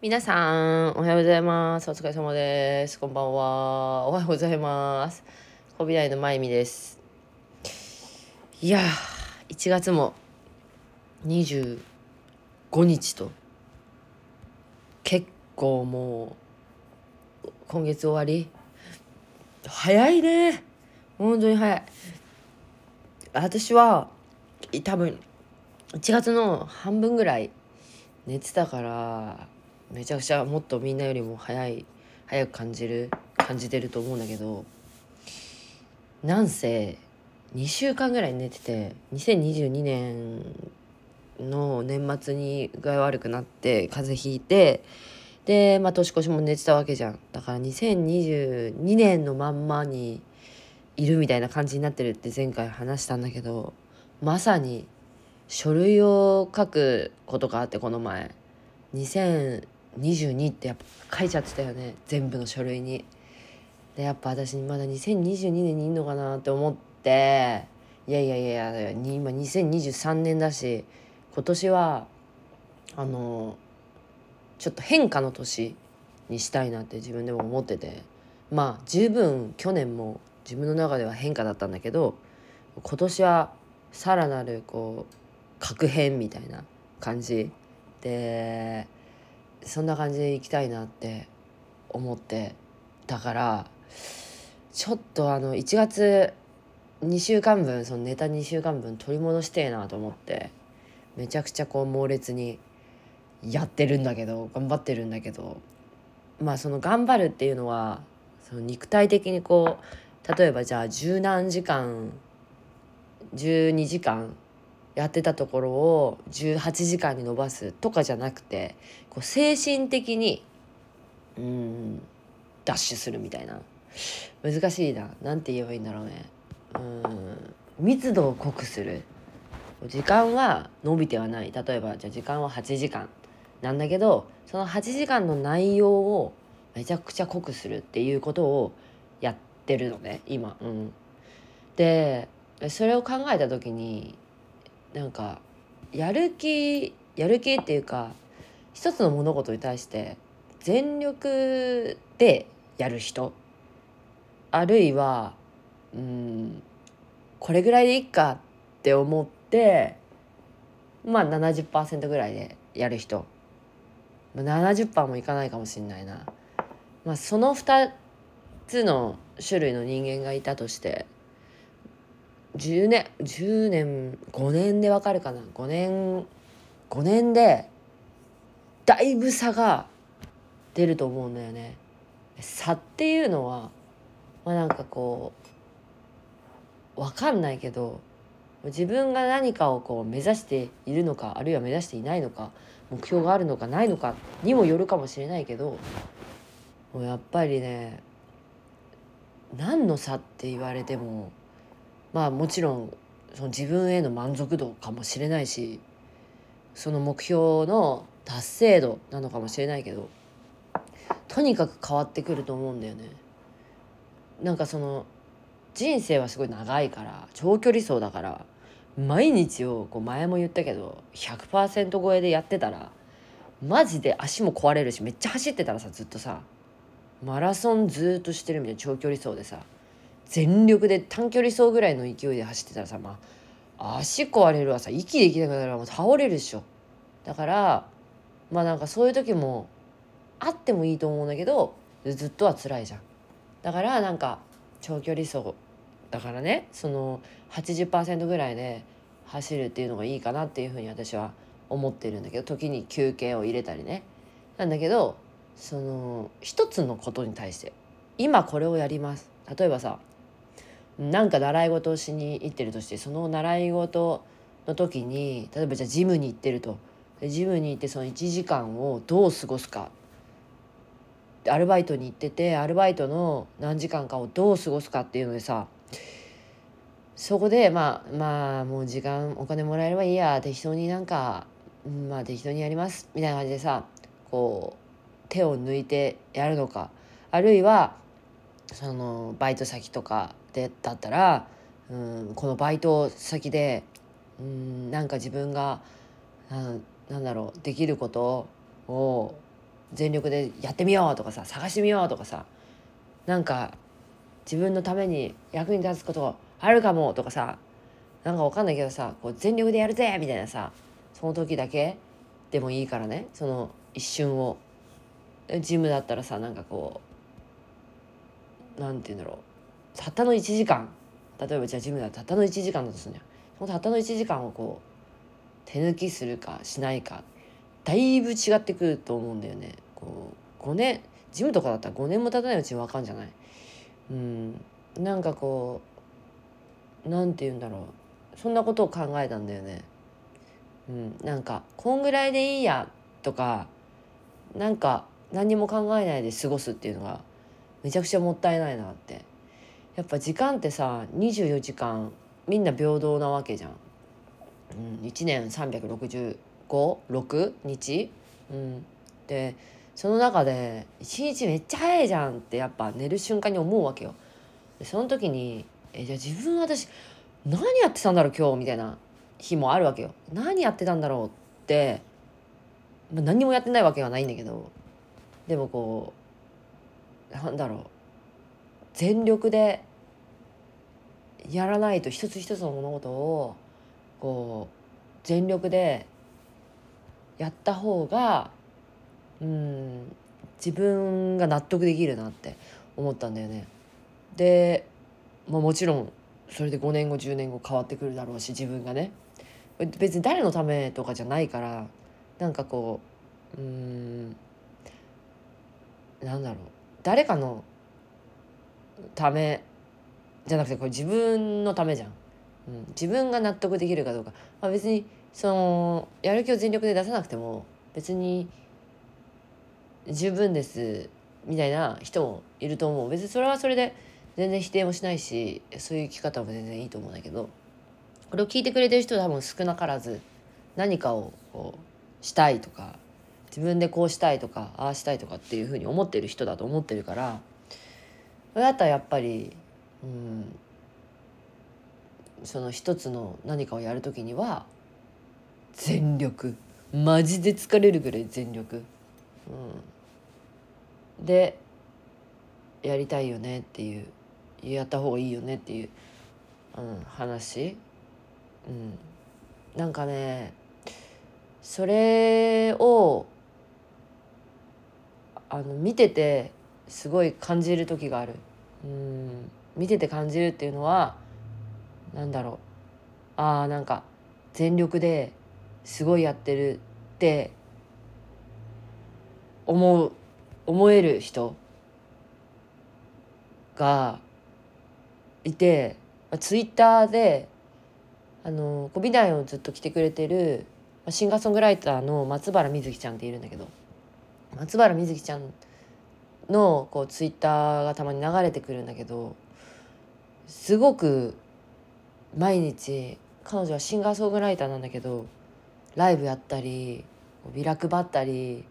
皆さん、おはようございます。お疲れ様です。こんばんは。おはようございます。コビナイのまゆみです。いやー、1月も25日と、結構もう、今月終わり？早いね。本当に早い。私は、多分、1月の半分ぐらい寝てたから、めちゃくちゃもっとみんなよりも早い早く感じる感じてると思うんだけどなんせ2週間ぐらい寝てて2022年の年末に具合悪くなって風邪ひいてで、まあ、年越しも寝てたわけじゃん。だから2022年のまんまにいるみたいな感じになってるって前回話したんだけどまさに書類を書くことがあってこの前。2022ってやっぱ書いちゃってたよね全部の書類に。でやっぱ私まだ2022年にいんのかなって思っていやいやいやいや今2023年だし今年はあのちょっと変化の年にしたいなって自分でも思っててまあ十分去年も自分の中では変化だったんだけど今年はさらなるこう確変みたいな感じでそんな感じでいきたいなって思ってだからちょっとあの1月2週間分そのネタ2週間分取り戻してえなと思ってめちゃくちゃこう猛烈にやってるんだけど頑張ってるんだけどまあその頑張るっていうのはその肉体的にこう例えばじゃあ十何時間12時間やってたところを18時間に伸ばすとかじゃなくてこう精神的にうんダッシュするみたいな。難しいな。何て言えばいいんだろうね。うん密度を濃くする。時間は伸びてはない。例えばじゃあ時間は8時間。なんだけどその8時間の内容をめちゃくちゃ濃くするっていうことをやってるのね今。うん、でそれを考えた時になんかやる気やる気っていうか一つの物事に対して全力でやる人あるいはうんこれぐらいでいいかって思ってまあ70%ぐらいでやる人。70%もいかないかもしんないな、まあ、その2つの種類の人間がいたとして10年10年5年でわかるかな？5年5年でだいぶ差が出ると思うんだよね。差っていうのはまあなんかこうわかんないけど自分が何かをこう目指しているのかあるいは目指していないのか目標があるのかないのかにもよるかもしれないけどもうやっぱりね何の差って言われてもまあもちろんその自分への満足度かもしれないしその目標の達成度なのかもしれないけどとにかく変わってくると思うんだよね。なんかその人生はすごい長いから長距離走だから毎日をこう前も言ったけど100%超えでやってたらマジで足も壊れるしめっちゃ走ってたらさずっとさマラソンずっとしてるみたいな長距離走でさ全力で短距離走ぐらいの勢いで走ってたらさまあ足壊れるわさ息できなくなるわもう倒れるでしょ。だからまあなんかそういう時もあってもいいと思うんだけどずっとは辛いじゃん。だからなんか長距離走だからねその80%ぐらいで走るっていうのがいいかなっていうふうに私は思ってるんだけど時に休憩を入れたりね。なんだけどその一つのことに対して今これをやります。例えばさなんか習い事をしに行ってるとしてその習い事の時に例えばじゃあジムに行ってると。ジムに行ってその1時間をどう過ごすか。アルバイトに行っててアルバイトの何時間かをどう過ごすかっていうのでさそこでまあまあもう時間お金もらえればいいや適当になんか、まあ適当にやりますみたいな感じでさこう手を抜いてやるのか。あるいはそのバイト先とかでだったら、うん、このバイト先で、うん、なんか自分がななんだろうできることを全力でやってみようとかさ探してみようとかさなんか自分のために役に立つことあるかもとかさなんかわかんないけどさこう全力でやるぜみたいなさその時だけでもいいからねその一瞬を。ジムだったらさなんかこうなんて言うんだろうたったの1時間。例えばじゃあジムだたったの1時間だとするんじゃんそのたったの1時間をこう手抜きするかしないか。だいぶ違ってくると思うんだよね。こう5年ジムとかだったら5年も経たないうちに分かんじゃない？うん。なんかこうなんて言うんだろう。そんなことを考えたんだよね。うん。なんかこんぐらいでいいやとかなんか何も考えないで過ごすっていうのがめちゃくちゃもったいないなって。やっぱ時間ってさ24時間みんな平等なわけじゃん、うん、1年3656日、うん、でその中で一日めっちゃ早いじゃんってやっぱ寝る瞬間に思うわけよ。でその時にえじゃあ自分私何やってたんだろう今日みたいな日もあるわけよ。何やってたんだろうって、まあ、何もやってないわけはないんだけどでもこうなんだろう全力でやらないと一つ一つの物事をこう全力でやった方がうん自分が納得できるなって思ったんだよね。で、まあ、もちろんそれで5年後10年後変わってくるだろうし自分がね別に誰のためとかじゃないからなんかこううんなんだろう誰かのためじゃなくてこれ自分のためじゃん、うん、自分が納得できるかどうか、まあ、別にそのやる気を全力で出さなくても別に十分ですみたいな人もいると思う。別にそれはそれで全然否定もしないしそういう生き方も全然いいと思うんだけど。これを聞いてくれてる人は多分少なからず何かをこうしたいとか自分でこうしたいとかああしたいとかっていうふうに思ってる人だと思ってるからそれだったらやっぱりうん。その一つの何かをやる時には全力。マジで疲れるぐらい全力、うん、でやりたいよねっていう。やった方がいいよねっていう、うん、話、うん、なんかねそれをあの見ててすごい感じる時がある。うん。見てて感じるっていうのは何だろう。ああなんか全力ですごいやってるって思う思える人がいてまあツイッターであの美大をずっと来てくれてるシンガーソングライターの松原みずきちゃんっているんだけど松原みずきちゃんのこうツイッターがたまに流れてくるんだけどすごく毎日彼女はシンガーソングライターなんだけどライブやったりビラ配ったり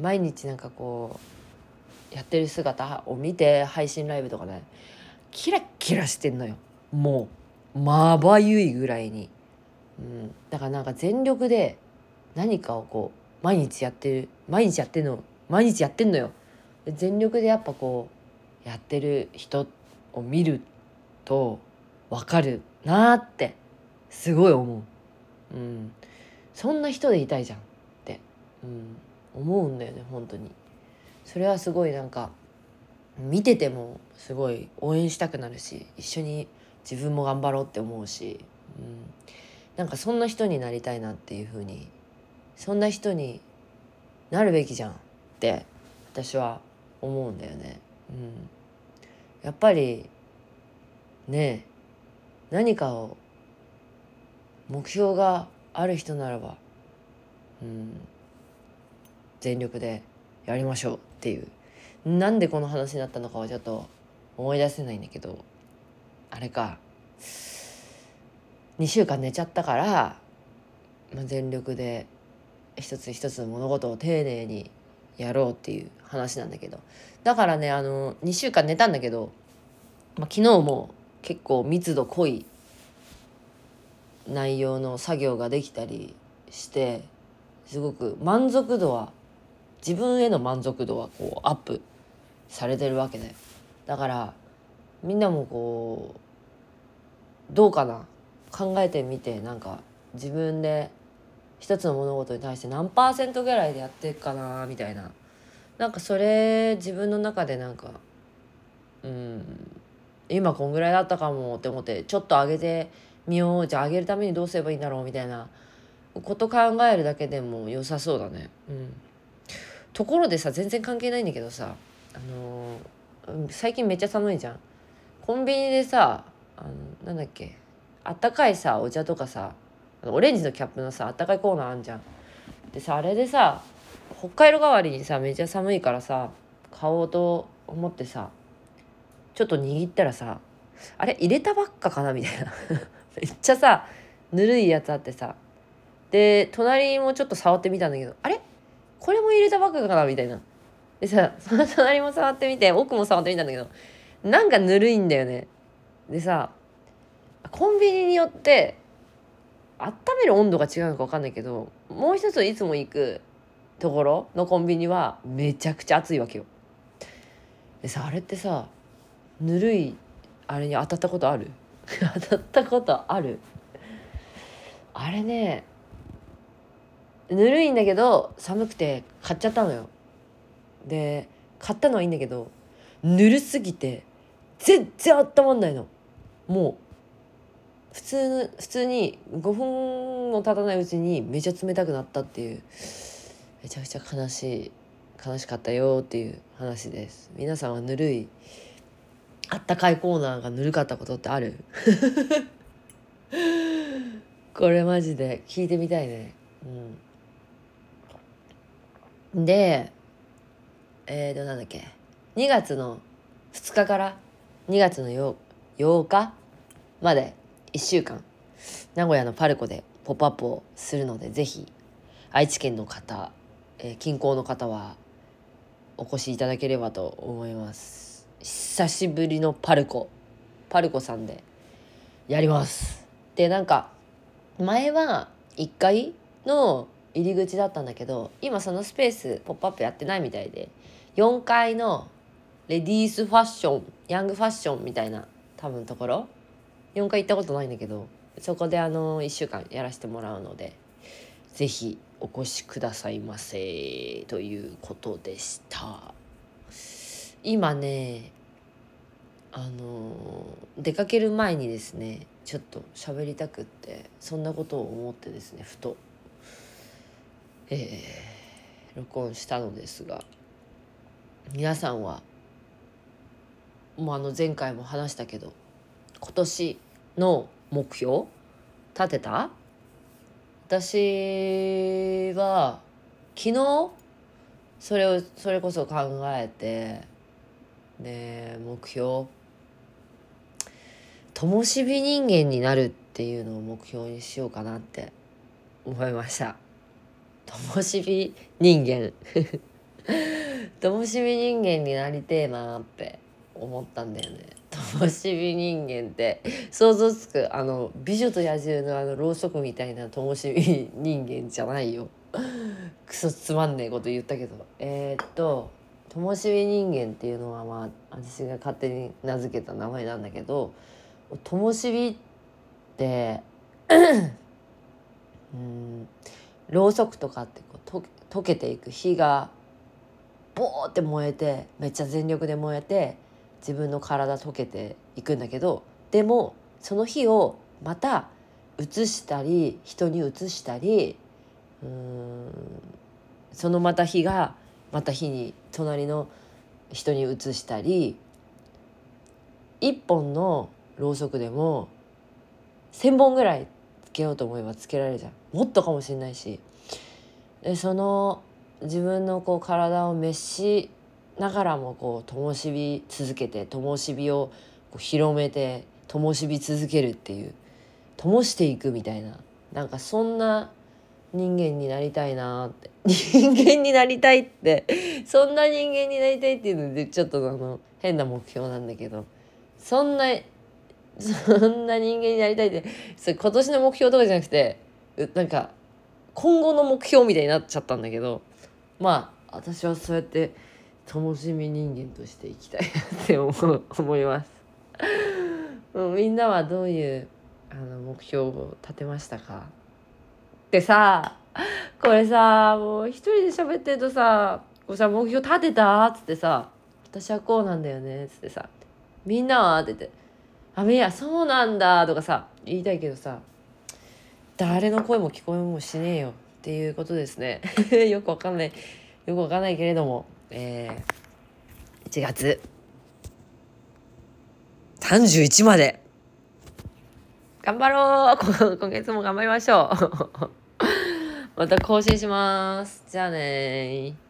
毎日なんかこうやってる姿を見て配信ライブとかねキラキラしてんのよ。もうまばゆいぐらいに、うん、だからなんか全力で何かをこう毎日やってる毎日やってんの毎日やってんのよ。全力でやっぱこうやってる人を見ると分かるなってすごい思う、うん、そんな人でいたいじゃんって、うん、思うんだよね本当に。それはすごいなんか見ててもすごい応援したくなるし一緒に自分も頑張ろうって思うし、うん、なんかそんな人になりたいなっていうふうにそんな人になるべきじゃんって私は思うんだよね。うん、やっぱりね何かを目標がある人ならば、うん、全力でやりましょうっていう。なんでこの話になったのかはちょっと思い出せないんだけどあれか。2週間寝ちゃったから、まあ、全力で一つ一つ物事を丁寧にやろうっていう話なんだけど。だからねあの2週間寝たんだけど、まあ、昨日も結構密度濃い内容の作業ができたりしてすごく満足度は自分への満足度はこうアップされてるわけだよだからみんなもこうどうかな？考えてみてなんか自分で一つの物事に対して何パーセントぐらいでやっていくかなみたいな。なんかそれ自分の中でなんかうん今こんぐらいだったかもって思ってちょっと上げてみようじゃあ上げるためにどうすればいいんだろうみたいなこと考えるだけでも良さそうだね。うん、ところでさ全然関係ないんだけどさあのー、最近めっちゃ寒いじゃん。コンビニでさあのなんだっけあったかいさお茶とかさオレンジのキャップのさあったかいコーナーあんじゃん。でさあれでさ北海道代わりにさめっちゃ寒いからさ買おうと思ってさちょっと握ったらさあれ入れたばっかかなみたいな。めっちゃさぬるいやつあってさ。で隣もちょっと触ってみたんだけどあれ？これも入れたばっかかなみたいな。でさその 隣も触ってみて奥も触ってみたんだけどなんかぬるいんだよね。でさコンビニによって温める温度が違うのか分かんないけどもう一ついつも行くところのコンビニはめちゃくちゃ暑いわけよ。でさあれってさぬるいあれに当たったことある？当たったことある？あれねぬるいんだけど寒くて買っちゃったのよ。で買ったのはいいんだけどぬるすぎて全然温まんないの。もう普通普通に5分も経たないうちにめちゃ冷たくなったっていうめちゃくちゃ悲しい悲しかったよっていう話です。皆さんはぬるいあったかいコーナーがぬるかったことってある？これマジで聞いてみたいね。うん。でえーとなんだっけ？2月の2日から？2月の 8, 8日？まで。1週間。名古屋のパルコでポップアップをするのでぜひ愛知県の方、えー、近郊の方はお越しいただければと思います。久しぶりのパルコパルコさんでやりますでなんか前は1階の入り口だったんだけど今そのスペース「ポップアップやってないみたいで4階のレディースファッションヤングファッションみたいな多分ところ4階行ったことないんだけどそこであの1週間やらせてもらうので是非お越しくださいませということでした。今ねあの出かける前にですねちょっと喋りたくってそんなことを思ってですねふと、えー、録音したのですが皆さんはもうあの前回も話したけど今年の目標立てた？私は昨日それをそれこそ考えてで目標。灯火人間になるっていうのを目標にしようかなって思いました。灯火人間。灯火人間になりてえなって思ったんだよね。灯火人間って想像つくあの美女と野獣のあのろうそくみたいな灯火人間じゃないよ。クソつまんねえこと言ったけど。えー、っと灯火人間っていうのはまあ私が勝手に名付けた名前なんだけど灯火ってうんろうそくとかってこう溶けていく火がボーって燃えてめっちゃ全力で燃えて自分の体溶けていくんだけどでもその火をまた移したり人に移したりうんそのまた火がまた火に隣の人に移したり1本のろうそくでも1,000本ぐらいつけようと思えばつけられるじゃんもっとかもしれないし。でその自分のこう体を召しながらもこう灯火続けて灯火をこう広めて灯火続けるっていう灯していくみたいな。なんかそんな人間になりたいなって。人間になりたいって。そんな人間になりたいっていうのでちょっとあの変な目標なんだけど。そんなそんな人間になりたいって。それ今年の目標とかじゃなくてなんか今後の目標みたいになっちゃったんだけど。まあ私はそうやって楽しみ人間としていきたいなって思思います。みんなはどういうあの目標を立てましたか？でさこれさもう一人で喋ってるとさ「こうさ目標立てた?」っつってさ「私はこうなんだよね」っつってさ「みんなは?」って言って「あみやそうなんだ」とかさ言いたいけどさ誰の声も聞こえもしねえよ。っていうことですね。よくわかんない。よくわかんないけれども。えー、1月。31まで。頑張ろう。今月も頑張りましょう。また更新します。じゃあね